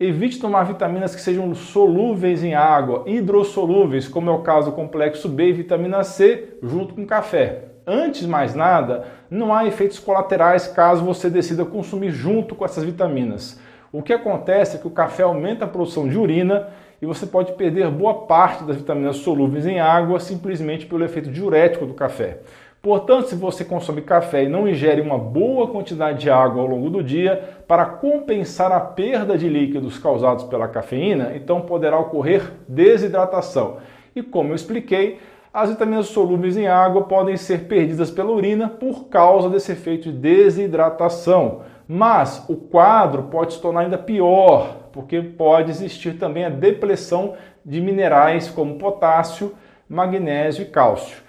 Evite tomar vitaminas que sejam solúveis em água, hidrossolúveis, como é o caso do complexo B e vitamina C, junto com café. Antes de mais nada, não há efeitos colaterais caso você decida consumir junto com essas vitaminas. O que acontece é que o café aumenta a produção de urina e você pode perder boa parte das vitaminas solúveis em água simplesmente pelo efeito diurético do café. Portanto, se você consome café e não ingere uma boa quantidade de água ao longo do dia para compensar a perda de líquidos causados pela cafeína, então poderá ocorrer desidratação. E como eu expliquei, as vitaminas solúveis em água podem ser perdidas pela urina por causa desse efeito de desidratação. Mas o quadro pode se tornar ainda pior, porque pode existir também a depressão de minerais como potássio, magnésio e cálcio.